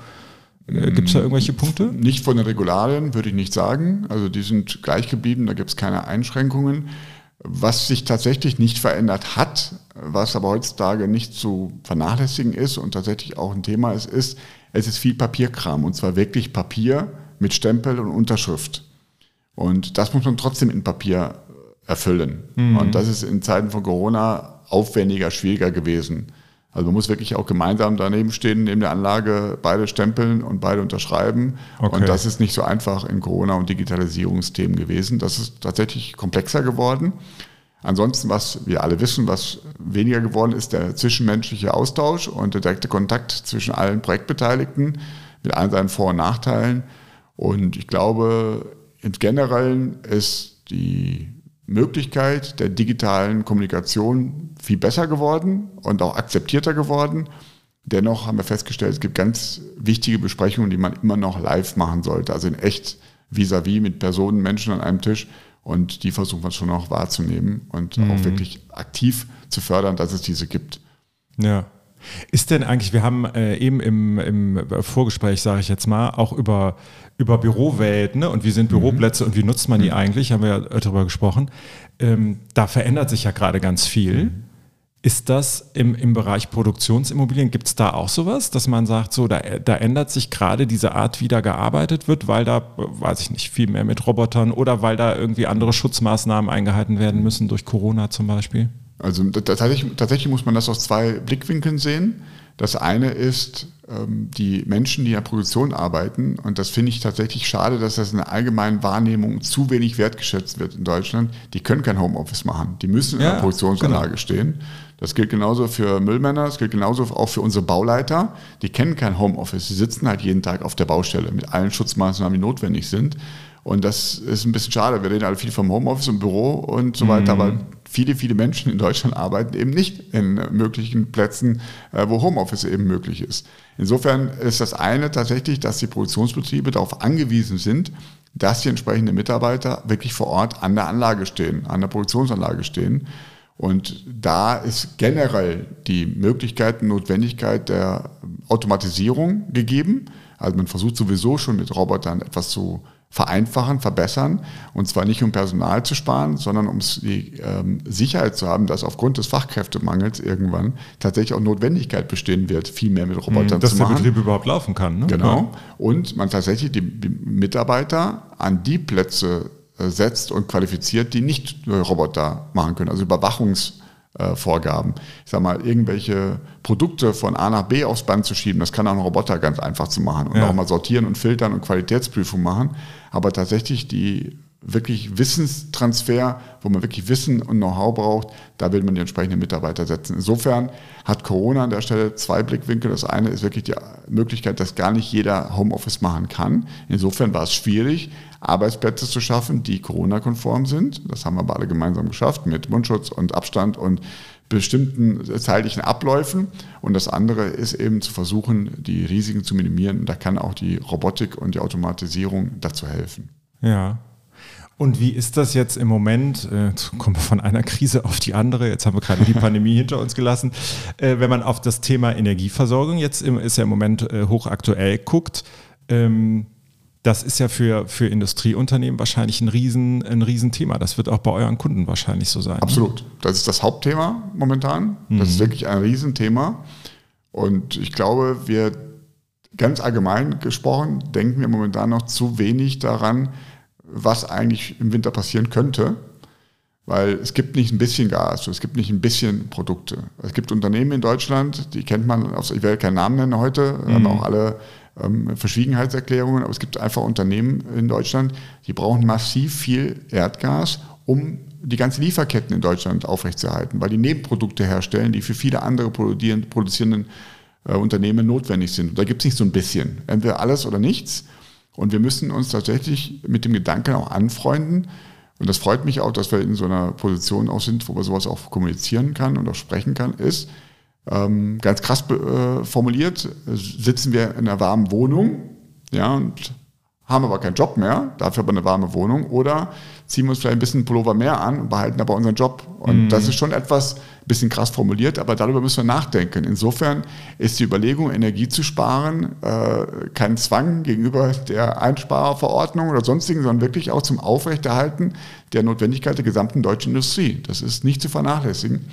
äh, gibt es da irgendwelche Punkte? Nicht von den Regularien, würde ich nicht sagen. Also die sind gleich geblieben, da gibt es keine Einschränkungen. Was sich tatsächlich nicht verändert hat, was aber heutzutage nicht zu vernachlässigen ist und tatsächlich auch ein Thema ist, ist, es ist viel Papierkram und zwar wirklich Papier mit Stempel und Unterschrift. Und das muss man trotzdem in Papier erfüllen. Mhm. Und das ist in Zeiten von Corona aufwendiger, schwieriger gewesen. Also man muss wirklich auch gemeinsam daneben stehen, neben der Anlage beide stempeln und beide unterschreiben. Okay. Und das ist nicht so einfach in Corona- und Digitalisierungsthemen gewesen. Das ist tatsächlich komplexer geworden. Ansonsten, was wir alle wissen, was weniger geworden ist, der zwischenmenschliche Austausch und der direkte Kontakt zwischen allen Projektbeteiligten mit allen seinen Vor- und Nachteilen. Und ich glaube, im Generellen ist die Möglichkeit der digitalen Kommunikation viel besser geworden und auch akzeptierter geworden. Dennoch haben wir festgestellt, es gibt ganz wichtige Besprechungen, die man immer noch live machen sollte, also in echt vis-à-vis -vis mit Personen, Menschen an einem Tisch. Und die versuchen wir schon noch wahrzunehmen und mhm. auch wirklich aktiv zu fördern, dass es diese gibt. Ja. Ist denn eigentlich, wir haben äh, eben im, im Vorgespräch, sage ich jetzt mal, auch über über Bürowelt ne? und wie sind mhm. Büroplätze mhm. und wie nutzt man die mhm. eigentlich, haben wir ja darüber gesprochen. Ähm, da verändert sich ja gerade ganz viel. Mhm. Ist das im, im Bereich Produktionsimmobilien, gibt es da auch sowas, dass man sagt, so, da, da ändert sich gerade diese Art, wie da gearbeitet wird, weil da, weiß ich nicht, viel mehr mit Robotern oder weil da irgendwie andere Schutzmaßnahmen eingehalten werden müssen durch Corona zum Beispiel? Also tatsächlich, tatsächlich muss man das aus zwei Blickwinkeln sehen. Das eine ist ähm, die Menschen, die in der Produktion arbeiten. Und das finde ich tatsächlich schade, dass das in der allgemeinen Wahrnehmung zu wenig wertgeschätzt wird in Deutschland. Die können kein Homeoffice machen. Die müssen in ja, der Produktionsanlage genau. stehen. Das gilt genauso für Müllmänner, das gilt genauso auch für unsere Bauleiter. Die kennen kein Homeoffice. Sie sitzen halt jeden Tag auf der Baustelle mit allen Schutzmaßnahmen, die notwendig sind. Und das ist ein bisschen schade. Wir reden alle viel vom Homeoffice und Büro und so weiter, mhm. aber viele, viele Menschen in Deutschland arbeiten eben nicht in möglichen Plätzen, äh, wo Homeoffice eben möglich ist. Insofern ist das eine tatsächlich, dass die Produktionsbetriebe darauf angewiesen sind, dass die entsprechenden Mitarbeiter wirklich vor Ort an der Anlage stehen, an der Produktionsanlage stehen. Und da ist generell die Möglichkeit Notwendigkeit der Automatisierung gegeben. Also man versucht sowieso schon mit Robotern etwas zu vereinfachen, verbessern. Und zwar nicht um Personal zu sparen, sondern um die ähm, Sicherheit zu haben, dass aufgrund des Fachkräftemangels irgendwann tatsächlich auch Notwendigkeit bestehen wird, viel mehr mit Robotern dass zu machen. Dass der Betrieb überhaupt laufen kann. Ne? Genau. Und man tatsächlich die Mitarbeiter an die Plätze äh, setzt und qualifiziert, die nicht Roboter machen können. Also Überwachungs- äh, Vorgaben. Ich sage mal, irgendwelche Produkte von A nach B aufs Band zu schieben, das kann auch ein Roboter ganz einfach zu machen und ja. auch mal sortieren und filtern und Qualitätsprüfung machen. Aber tatsächlich die wirklich Wissenstransfer, wo man wirklich Wissen und Know-how braucht, da will man die entsprechenden Mitarbeiter setzen. Insofern hat Corona an der Stelle zwei Blickwinkel. Das eine ist wirklich die Möglichkeit, dass gar nicht jeder Homeoffice machen kann. Insofern war es schwierig, Arbeitsplätze zu schaffen, die Corona-konform sind. Das haben wir aber alle gemeinsam geschafft mit Mundschutz und Abstand und bestimmten zeitlichen Abläufen. Und das andere ist eben zu versuchen, die Risiken zu minimieren. Und da kann auch die Robotik und die Automatisierung dazu helfen. Ja, und wie ist das jetzt im Moment? Äh, kommen wir von einer Krise auf die andere. Jetzt haben wir gerade die Pandemie hinter uns gelassen. Äh, wenn man auf das Thema Energieversorgung jetzt ist ja im Moment äh, hochaktuell guckt, ähm, das ist ja für, für Industrieunternehmen wahrscheinlich ein, Riesen, ein Riesenthema. Das wird auch bei euren Kunden wahrscheinlich so sein. Ne? Absolut. Das ist das Hauptthema momentan. Das mhm. ist wirklich ein Riesenthema. Und ich glaube, wir ganz allgemein gesprochen denken wir momentan noch zu wenig daran, was eigentlich im Winter passieren könnte. Weil es gibt nicht ein bisschen Gas, es gibt nicht ein bisschen Produkte. Es gibt Unternehmen in Deutschland, die kennt man, ich werde keinen Namen nennen heute, mhm. haben auch alle ähm, Verschwiegenheitserklärungen, aber es gibt einfach Unternehmen in Deutschland, die brauchen massiv viel Erdgas, um die ganzen Lieferketten in Deutschland aufrechtzuerhalten, weil die Nebenprodukte herstellen, die für viele andere produzierenden äh, Unternehmen notwendig sind. Und da gibt es nicht so ein bisschen, entweder alles oder nichts. Und wir müssen uns tatsächlich mit dem Gedanken auch anfreunden. Und das freut mich auch, dass wir in so einer Position auch sind, wo man sowas auch kommunizieren kann und auch sprechen kann, ist, ähm, ganz krass äh, formuliert, sitzen wir in einer warmen Wohnung, ja, und haben aber keinen Job mehr, dafür aber eine warme Wohnung, oder ziehen wir uns vielleicht ein bisschen Pullover mehr an und behalten aber unseren Job. Und mhm. das ist schon etwas ein bisschen krass formuliert, aber darüber müssen wir nachdenken. Insofern ist die Überlegung, Energie zu sparen, äh, kein Zwang gegenüber der Einsparverordnung oder sonstigen, sondern wirklich auch zum Aufrechterhalten der Notwendigkeit der gesamten deutschen Industrie. Das ist nicht zu vernachlässigen.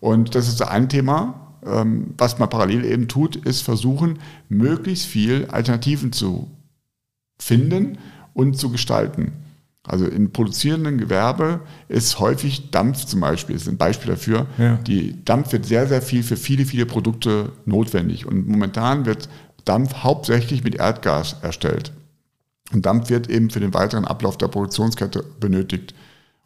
Und das ist ein Thema. Ähm, was man parallel eben tut, ist versuchen, möglichst viel Alternativen zu finden und zu gestalten. Also im produzierenden Gewerbe ist häufig Dampf zum Beispiel, ist ein Beispiel dafür. Ja. Die Dampf wird sehr, sehr viel für viele, viele Produkte notwendig. Und momentan wird Dampf hauptsächlich mit Erdgas erstellt. Und Dampf wird eben für den weiteren Ablauf der Produktionskette benötigt.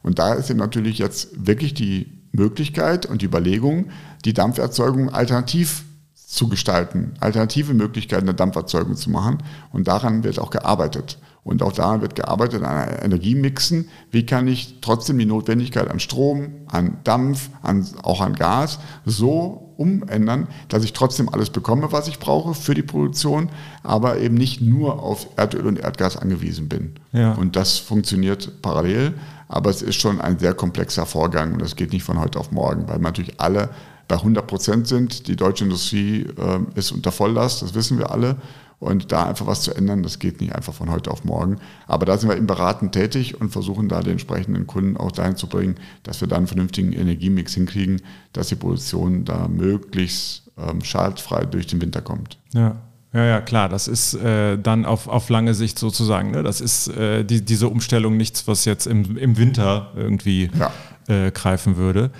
Und da ist eben natürlich jetzt wirklich die Möglichkeit und die Überlegung, die Dampferzeugung alternativ zu gestalten, alternative Möglichkeiten der Dampferzeugung zu machen. Und daran wird auch gearbeitet. Und auch daran wird gearbeitet an Energiemixen. Wie kann ich trotzdem die Notwendigkeit an Strom, an Dampf, an, auch an Gas so umändern, dass ich trotzdem alles bekomme, was ich brauche für die Produktion, aber eben nicht nur auf Erdöl und Erdgas angewiesen bin. Ja. Und das funktioniert parallel, aber es ist schon ein sehr komplexer Vorgang und das geht nicht von heute auf morgen, weil natürlich alle bei 100 Prozent sind. Die deutsche Industrie äh, ist unter Volllast, das wissen wir alle. Und da einfach was zu ändern, das geht nicht einfach von heute auf morgen. Aber da sind wir im Beraten tätig und versuchen da die entsprechenden Kunden auch dahin zu bringen, dass wir da einen vernünftigen Energiemix hinkriegen, dass die Produktion da möglichst ähm, schadfrei durch den Winter kommt. Ja. Ja, ja, klar, das ist äh, dann auf, auf lange Sicht sozusagen, ne? das ist äh, die, diese Umstellung nichts, was jetzt im, im Winter irgendwie ja. äh, greifen würde.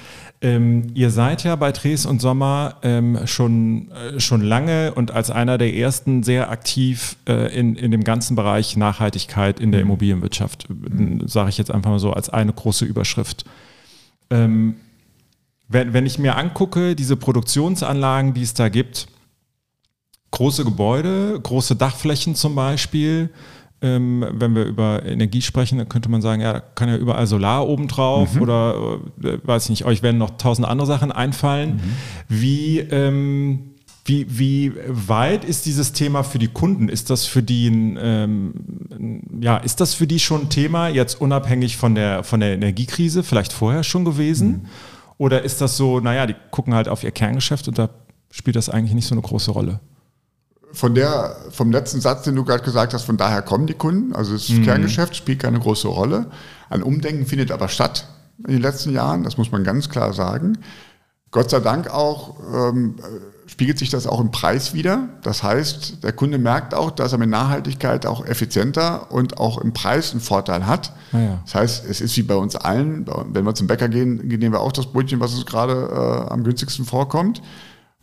Ähm, ihr seid ja bei Dres und Sommer ähm, schon, äh, schon lange und als einer der ersten sehr aktiv äh, in, in dem ganzen Bereich Nachhaltigkeit in der Mhm. Immobilienwirtschaft, äh, sage ich jetzt einfach mal so als eine große Überschrift. Ähm, wenn, wenn ich mir angucke, diese Produktionsanlagen, die es da gibt, große Gebäude, große Dachflächen zum Beispiel, ähm, wenn wir über Energie sprechen, dann könnte man sagen, ja, da kann ja überall Solar obendrauf oder äh, weiß ich nicht, euch werden noch tausend andere Sachen einfallen. Wie, ähm, wie, wie weit ist dieses Thema für die Kunden? Ist das für die ein, ähm, ja, ist das für die schon ein Thema, jetzt unabhängig von der, von der Energiekrise, vielleicht vorher schon gewesen? Oder ist das so, naja, die gucken halt auf ihr Kerngeschäft und da spielt das eigentlich nicht so eine große Rolle? Von der, vom letzten Satz, den du gerade gesagt hast, von daher kommen die Kunden. Also das Kerngeschäft spielt keine große Rolle. Ein Umdenken findet aber statt in den letzten Jahren, das muss man ganz klar sagen. Gott sei Dank auch ähm, äh, spiegelt sich das auch im Preis wieder. Das heißt, der Kunde merkt auch, dass er mit Nachhaltigkeit auch effizienter und auch im Preis einen Vorteil hat. Ah ja. Das heißt, es ist wie bei uns allen, wenn wir zum Bäcker gehen, nehmen wir auch das Brötchen, was uns gerade äh, am günstigsten vorkommt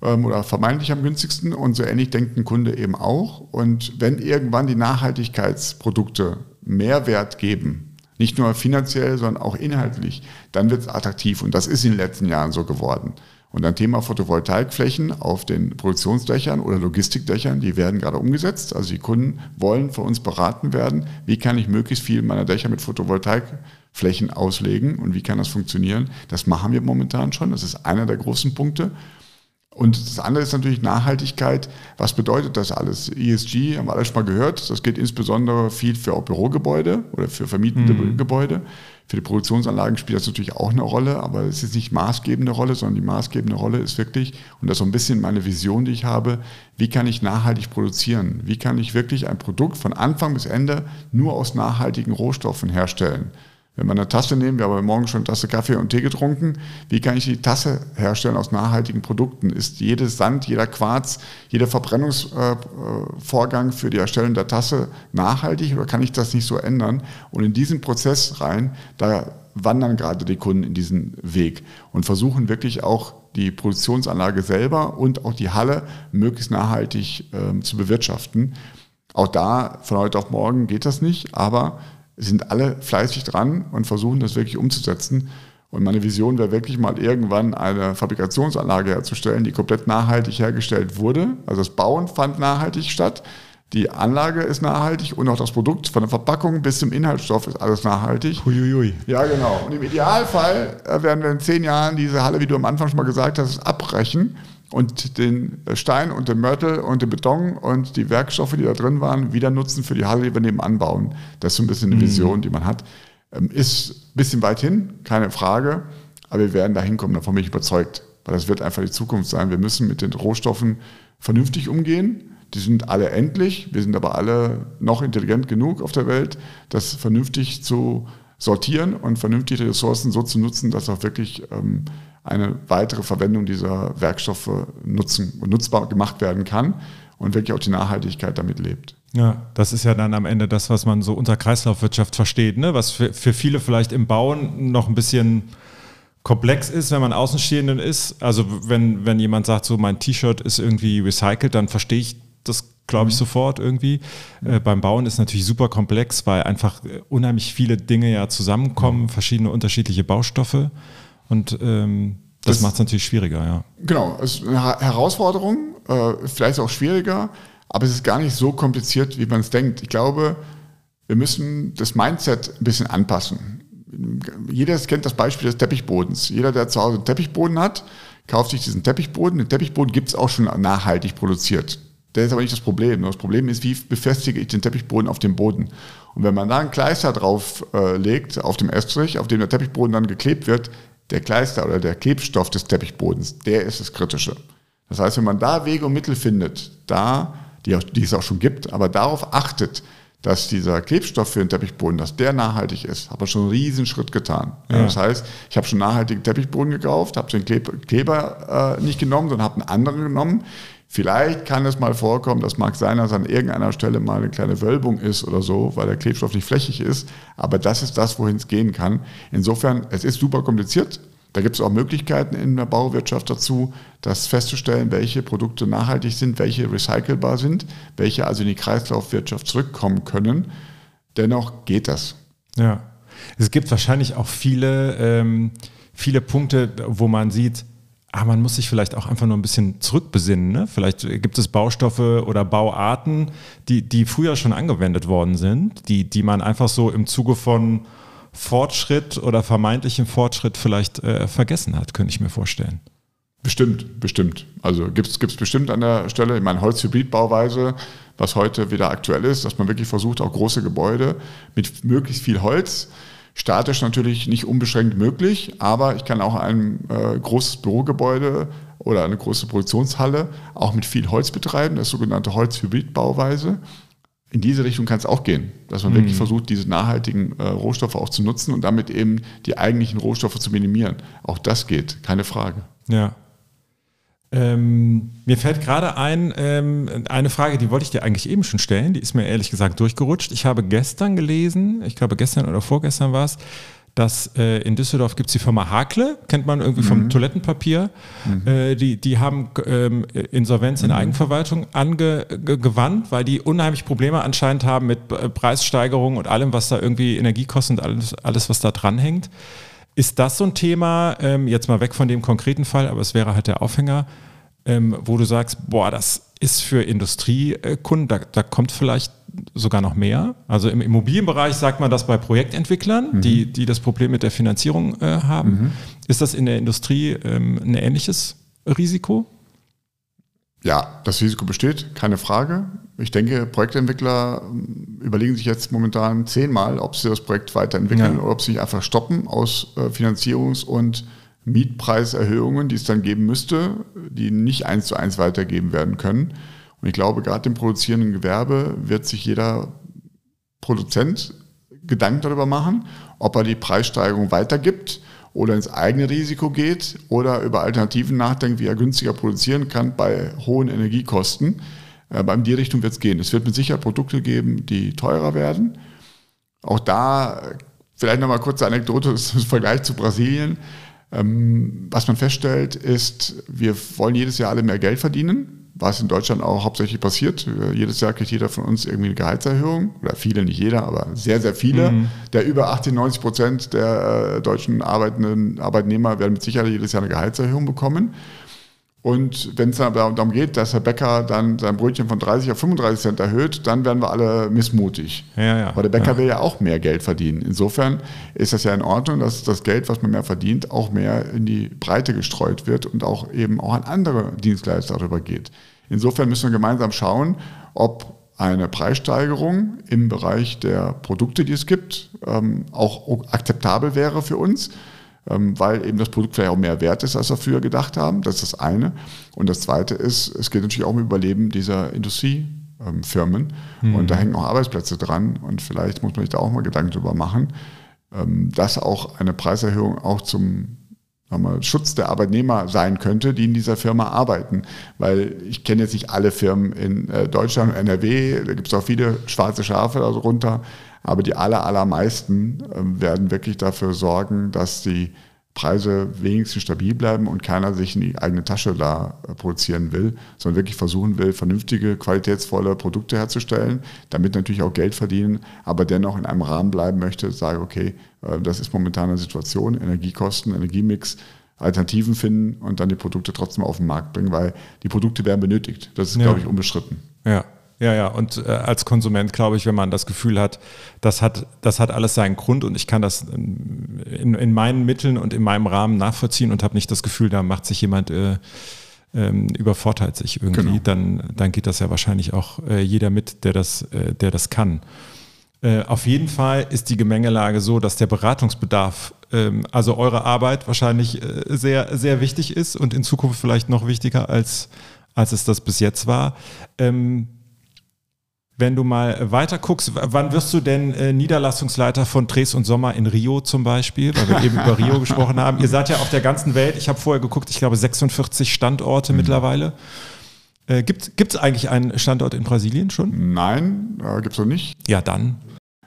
oder vermeintlich am günstigsten. Und so ähnlich denkt ein Kunde eben auch. Und wenn irgendwann die Nachhaltigkeitsprodukte Mehrwert geben, nicht nur finanziell, sondern auch inhaltlich, dann wird es attraktiv. Und das ist in den letzten Jahren so geworden. Und ein Thema Photovoltaikflächen auf den Produktionsdächern oder Logistikdächern, die werden gerade umgesetzt. Also die Kunden wollen von uns beraten werden, wie kann ich möglichst viel meiner Dächer mit Photovoltaikflächen auslegen und wie kann das funktionieren. Das machen wir momentan schon. Das ist einer der großen Punkte. Und das andere ist natürlich Nachhaltigkeit. Was bedeutet das alles? ESG haben wir alles schon mal gehört. Das gilt insbesondere viel für auch Bürogebäude oder für vermietende Gebäude. Für die Produktionsanlagen spielt das natürlich auch eine Rolle, aber es ist nicht maßgebende Rolle, sondern die maßgebende Rolle ist wirklich, und das ist so ein bisschen meine Vision, die ich habe, wie kann ich nachhaltig produzieren? Wie kann ich wirklich ein Produkt von Anfang bis Ende nur aus nachhaltigen Rohstoffen herstellen? Wenn wir eine Tasse nehmen, wir haben Morgen schon eine Tasse Kaffee und Tee getrunken, wie kann ich die Tasse herstellen aus nachhaltigen Produkten? Ist jedes Sand, jeder Quarz, jeder Verbrennungsvorgang für die Erstellung der Tasse nachhaltig oder kann ich das nicht so ändern? Und in diesen Prozess rein, da wandern gerade die Kunden in diesen Weg und versuchen wirklich auch die Produktionsanlage selber und auch die Halle möglichst nachhaltig ähm, zu bewirtschaften. Auch da von heute auf morgen geht das nicht, aber sind alle fleißig dran und versuchen das wirklich umzusetzen. Und meine Vision wäre wirklich mal irgendwann eine Fabrikationsanlage herzustellen, die komplett nachhaltig hergestellt wurde. Also das Bauen fand nachhaltig statt. Die Anlage ist nachhaltig und auch das Produkt von der Verpackung bis zum Inhaltsstoff ist alles nachhaltig. Huiuiui. Ja, genau. Und im Idealfall äh, werden wir in zehn Jahren diese Halle, wie du am Anfang schon mal gesagt hast, abbrechen und den Stein und den Mörtel und den Beton und die Werkstoffe, die da drin waren, wieder nutzen für die Halle, die wir nebenan bauen. Das ist so ein bisschen eine Vision, die man hat. Ähm, Ist ein bisschen weit hin, keine Frage, aber wir werden da hinkommen, davon bin ich überzeugt. Weil das wird einfach die Zukunft sein. Wir müssen mit den Rohstoffen vernünftig umgehen. Die sind alle endlich, wir sind aber alle noch intelligent genug auf der Welt, das vernünftig zu sortieren und vernünftig die Ressourcen so zu nutzen, dass auch wirklich ähm, eine weitere Verwendung dieser Werkstoffe nutzen und nutzbar gemacht werden kann und wirklich auch die Nachhaltigkeit damit lebt. Ja, das ist ja dann am Ende das, was man so unter Kreislaufwirtschaft versteht, ne? was für, für viele vielleicht im Bauen noch ein bisschen komplex ist, wenn man Außenstehenden ist. Also wenn, wenn jemand sagt, so mein T-Shirt ist irgendwie recycelt, dann verstehe ich das, glaube ich, sofort irgendwie. Äh, beim Bauen ist natürlich super komplex, weil einfach äh, unheimlich viele Dinge ja zusammenkommen, verschiedene unterschiedliche Baustoffe. Und ähm, das, Das- macht es natürlich schwieriger, ja. Genau, es ist eine Herausforderung, äh, vielleicht auch schwieriger, aber es ist gar nicht so kompliziert, wie man es denkt. Ich glaube, wir müssen das Mindset ein bisschen anpassen. Jeder kennt das Beispiel des Teppichbodens. Jeder, der zu Hause einen Teppichboden hat, kauft sich diesen Teppichboden. Den Teppichboden gibt es auch schon nachhaltig produziert. Der ist aber nicht das Problem. Das Problem ist, wie befestige ich den Teppichboden auf dem Boden? Und wenn man da einen Kleister drauf äh, legt, auf dem Estrich, auf dem der Teppichboden dann geklebt wird, der Kleister oder der Klebstoff des Teppichbodens, der ist das Kritische. Das heißt, wenn man da Wege und Mittel findet, da, die, die es auch schon gibt, aber darauf achtet, dass dieser Klebstoff für den Teppichboden, dass der nachhaltig ist, hat man schon einen riesen Schritt getan. Ja. Das heißt, ich habe schon nachhaltigen Teppichboden gekauft, habe den Kleb Kleber äh, nicht genommen, sondern habe einen anderen genommen. Vielleicht kann es mal vorkommen, das mag sein, dass an irgendeiner Stelle mal eine kleine Wölbung ist oder so, weil der Klebstoff nicht flächig ist. Aber das ist das, wohin es gehen kann. Insofern, es ist super kompliziert. Da gibt es auch Möglichkeiten in der Bauwirtschaft dazu, das festzustellen, welche Produkte nachhaltig sind, welche recycelbar sind, welche also in die Kreislaufwirtschaft zurückkommen können. Dennoch geht das. Ja, es gibt wahrscheinlich auch viele, ähm, viele Punkte, wo man sieht, ah, man muss sich vielleicht auch einfach nur ein bisschen zurückbesinnen. Ne? Vielleicht gibt es Baustoffe oder Bauarten, die, die früher schon angewendet worden sind, die, die man einfach so im Zuge von Fortschritt oder vermeintlichem Fortschritt vielleicht äh, vergessen hat, könnte ich mir vorstellen. Bestimmt, bestimmt. Also gibt es bestimmt an der Stelle, ich meine, Holzhybridbauweise, was heute wieder aktuell ist, dass man wirklich versucht, auch große Gebäude mit möglichst viel Holz, statisch natürlich nicht unbeschränkt möglich, aber ich kann auch ein äh, großes Bürogebäude oder eine große Produktionshalle auch mit viel Holz betreiben, das sogenannte Holzhybridbauweise in diese Richtung kann es auch gehen, dass man mhm. wirklich versucht, diese nachhaltigen äh, Rohstoffe auch zu nutzen und damit eben die eigentlichen Rohstoffe zu minimieren. Auch das geht, keine Frage. Ja. Ähm, mir fällt gerade ein, ähm, eine Frage, die wollte ich dir eigentlich eben schon stellen, die ist mir ehrlich gesagt durchgerutscht. Ich habe gestern gelesen, ich glaube gestern oder vorgestern war es, dass äh, in Düsseldorf gibt es die Firma Hakle, kennt man irgendwie vom mhm. Toilettenpapier. Mhm. Äh, die, die haben ähm, Insolvenz in mhm. Eigenverwaltung angewandt, weil die unheimlich Probleme anscheinend haben mit Preissteigerungen und allem, was da irgendwie Energie kostet und alles, alles was da dranhängt. Ist das so ein Thema, ähm, jetzt mal weg von dem konkreten Fall, aber es wäre halt der Aufhänger, ähm, wo du sagst, boah, das ist für Industriekunden, da, da kommt vielleicht sogar noch mehr. Also im Immobilienbereich sagt man das bei Projektentwicklern, mhm. die, die das Problem mit der Finanzierung äh, haben. Mhm. Ist das in der Industrie ähm, ein ähnliches Risiko? Ja, das Risiko besteht, keine Frage. Ich denke, Projektentwickler ähm, überlegen sich jetzt momentan zehnmal, ob sie das Projekt weiterentwickeln ja. oder ob sie sich einfach stoppen aus äh, Finanzierungs- und Mietpreiserhöhungen, die es dann geben müsste, die nicht eins zu eins weitergeben werden können. Und ich glaube, gerade im produzierenden Gewerbe wird sich jeder Produzent Gedanken darüber machen, ob er die Preissteigerung weitergibt oder ins eigene Risiko geht oder über Alternativen nachdenkt, wie er günstiger produzieren kann bei hohen Energiekosten. Aber in die Richtung wird es gehen. Es wird mit Sicherheit Produkte geben, die teurer werden. Auch da vielleicht nochmal kurze Anekdote im Vergleich zu Brasilien. Ähm, was man feststellt, ist, wir wollen jedes Jahr alle mehr Geld verdienen was in Deutschland auch hauptsächlich passiert. Jedes Jahr kriegt jeder von uns irgendwie eine Gehaltserhöhung. Oder viele, nicht jeder, aber sehr, sehr viele. Mhm. Der über 80, 90 Prozent der äh, deutschen arbeitenden Arbeitnehmer werden mit Sicherheit jedes Jahr eine Gehaltserhöhung bekommen. Und wenn es dann darum geht, dass Herr Bäcker dann sein Brötchen von 30 auf 35 Cent erhöht, dann werden wir alle missmutig. Ja, ja, Weil der Bäcker ja. will ja auch mehr Geld verdienen. Insofern ist das ja in Ordnung, dass das Geld, was man mehr verdient, auch mehr in die Breite gestreut wird und auch eben auch an andere Dienstleister darüber geht. Insofern müssen wir gemeinsam schauen, ob eine Preissteigerung im Bereich der Produkte, die es gibt, ähm, auch akzeptabel wäre für uns ähm, weil eben das Produkt vielleicht auch mehr wert ist, als wir früher gedacht haben. Das ist das eine. Und das zweite ist, es geht natürlich auch um Überleben dieser Industriefirmen. Mhm. Und da hängen auch Arbeitsplätze dran. Und vielleicht muss man sich da auch mal Gedanken drüber machen, ähm, dass auch eine Preiserhöhung auch zum mal, Schutz der Arbeitnehmer sein könnte, die in dieser Firma arbeiten. Weil ich kenne jetzt nicht alle Firmen in äh, Deutschland, NRW, da gibt es auch viele schwarze Schafe darunter. Aber die aller, allermeisten ähm, werden wirklich dafür sorgen, dass die Preise wenigstens stabil bleiben und keiner sich in die eigene Tasche da äh, produzieren will, sondern wirklich versuchen will, vernünftige, qualitätsvolle Produkte herzustellen, damit natürlich auch Geld verdienen, aber dennoch in einem Rahmen bleiben möchte, sage, okay, äh, das ist momentan eine Situation, Energiekosten, Energiemix, Alternativen finden und dann die Produkte trotzdem auf den Markt bringen, weil die Produkte werden benötigt. Das ist, ja. glaube ich, unbestritten. Ja, ja, ja. Und äh, als Konsument glaube ich, wenn man das Gefühl hat, das hat, das hat alles seinen Grund und ich kann das in, in meinen Mitteln und in meinem Rahmen nachvollziehen und habe nicht das Gefühl, da macht sich jemand äh, ähm, übervorteilt sich irgendwie, genau. dann, dann geht das ja wahrscheinlich auch äh, jeder mit, der das, äh, der das kann. Äh, auf jeden Fall ist die Gemengelage so, dass der Beratungsbedarf, ähm, also eure Arbeit wahrscheinlich äh, sehr, sehr wichtig ist und in Zukunft vielleicht noch wichtiger als, als es das bis jetzt war. Ähm, wenn du mal weiter guckst, wann wirst du denn äh, Niederlassungsleiter von Dres und Sommer in Rio zum Beispiel, weil wir eben über Rio gesprochen haben. Ihr seid ja auf der ganzen Welt, ich habe vorher geguckt, ich glaube 46 Standorte mhm. mittlerweile. Äh, gibt es eigentlich einen Standort in Brasilien schon? Nein, äh, gibt es noch nicht. Ja, dann.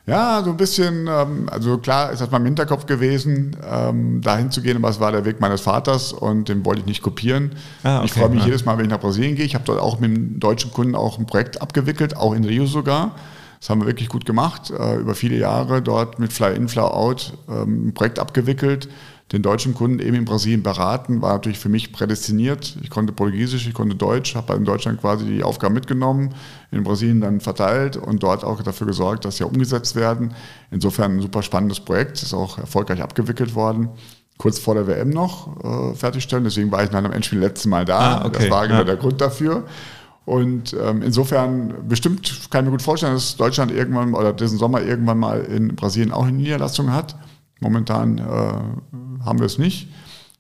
Ja, so ein bisschen, ähm, also klar ist das mal im Hinterkopf gewesen, ähm, dahin zu gehen, aber es war der Weg meines Vaters und den wollte ich nicht kopieren. Ah, okay, ich freue mich ja. jedes Mal, wenn ich nach Brasilien gehe. Ich habe dort auch mit einem deutschen Kunden auch ein Projekt abgewickelt, auch in Rio sogar. Das haben wir wirklich gut gemacht, äh, über viele Jahre dort mit Fly In, Fly Out ähm, ein Projekt abgewickelt, den deutschen Kunden eben in Brasilien beraten, war natürlich für mich prädestiniert. Ich konnte Portugiesisch, ich konnte Deutsch, habe in Deutschland quasi die Aufgaben mitgenommen, in Brasilien dann verteilt und dort auch dafür gesorgt, dass sie umgesetzt werden. Insofern ein super spannendes Projekt, ist auch erfolgreich abgewickelt worden. Kurz vor der WM noch äh, fertigstellen, deswegen war ich dann am Endspiel letzten Mal da. Ah, okay, Das war genau ja. der Grund dafür. Und ähm, insofern bestimmt kann ich mir gut vorstellen, dass Deutschland irgendwann oder diesen Sommer irgendwann mal in Brasilien auch eine Niederlassung hat. Momentan äh, haben wir es nicht.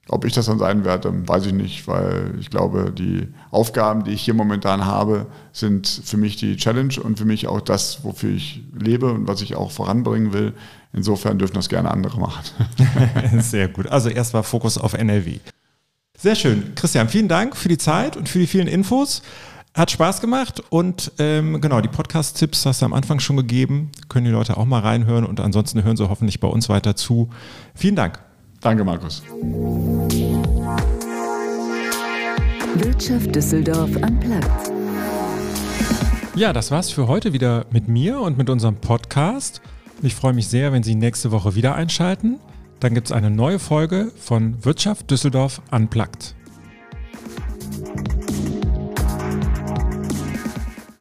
Ob ich das dann sein werde, weiß ich nicht, weil ich glaube, die Aufgaben, die ich hier momentan habe, sind für mich die Challenge und für mich auch das, wofür ich lebe und was ich auch voranbringen will. Insofern dürfen das gerne andere machen. Sehr gut. Also erst war Fokus auf NRW. Sehr schön. Christian, vielen Dank für die Zeit und für die vielen Infos. Hat Spaß gemacht und ähm, genau, die Podcast-Tipps hast du am Anfang schon gegeben. Können die Leute auch mal reinhören und ansonsten hören sie hoffentlich bei uns weiter zu. Vielen Dank. Danke, Markus. Wirtschaft Düsseldorf am Platz. Ja, das war's für heute wieder mit mir und mit unserem Podcast. Ich freue mich sehr, wenn Sie nächste Woche wieder einschalten. Dann gibt es eine neue Folge von Wirtschaft Düsseldorf Unplugged.